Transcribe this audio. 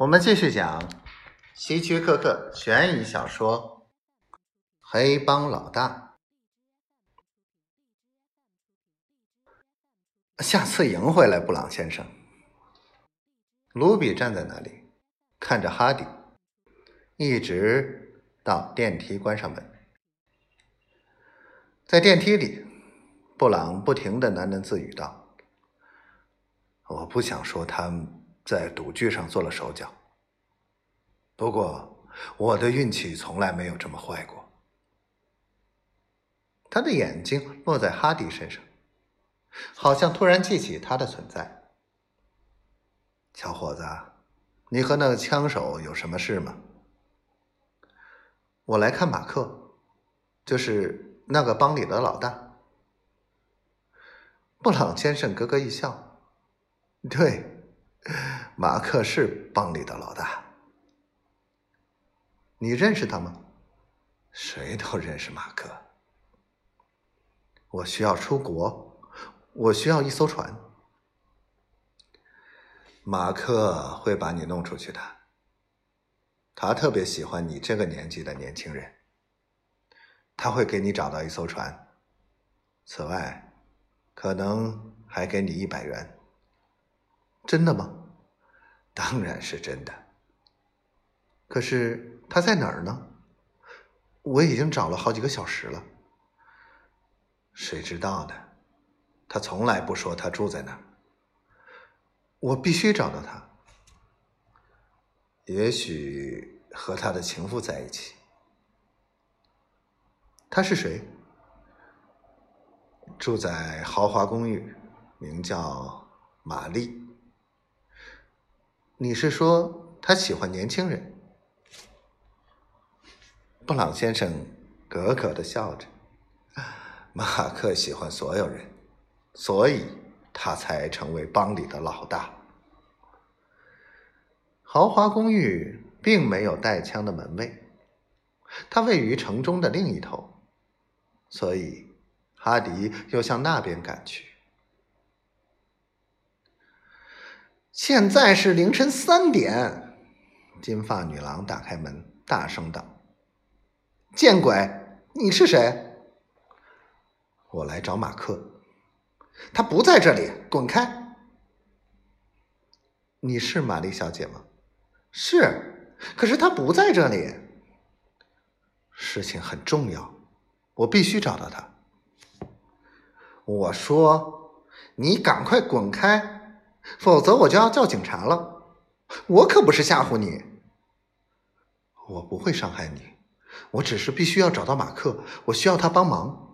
我们继续讲希区柯克悬疑小说《黑帮老大》。下次赢回来，布朗先生。卢比站在那里，看着哈迪，一直到电梯关上门。在电梯里，布朗不停的喃喃自语道：“我不想说他在赌具上做了手脚，不过我的运气从来没有这么坏过。”他的眼睛落在哈迪身上。好像突然记起他的存在，小伙子，你和那个枪手有什么事吗？我来看马克，就是那个帮里的老大。布朗先生咯咯一笑，对，马克是帮里的老大。你认识他吗？谁都认识马克。我需要出国。我需要一艘船，马克会把你弄出去的。他特别喜欢你这个年纪的年轻人，他会给你找到一艘船。此外，可能还给你一百元。真的吗？当然是真的。可是他在哪儿呢？我已经找了好几个小时了。谁知道呢？他从来不说他住在哪儿。我必须找到他。也许和他的情妇在一起。他是谁？住在豪华公寓，名叫玛丽。你是说他喜欢年轻人？布朗先生咯咯的笑着。马克喜欢所有人。所以他才成为帮里的老大。豪华公寓并没有带枪的门卫，它位于城中的另一头，所以哈迪又向那边赶去。现在是凌晨三点，金发女郎打开门，大声道：“见鬼！你是谁？”我来找马克。他不在这里，滚开！你是玛丽小姐吗？是，可是他不在这里。事情很重要，我必须找到他。我说，你赶快滚开，否则我就要叫警察了。我可不是吓唬你，我不会伤害你，我只是必须要找到马克，我需要他帮忙。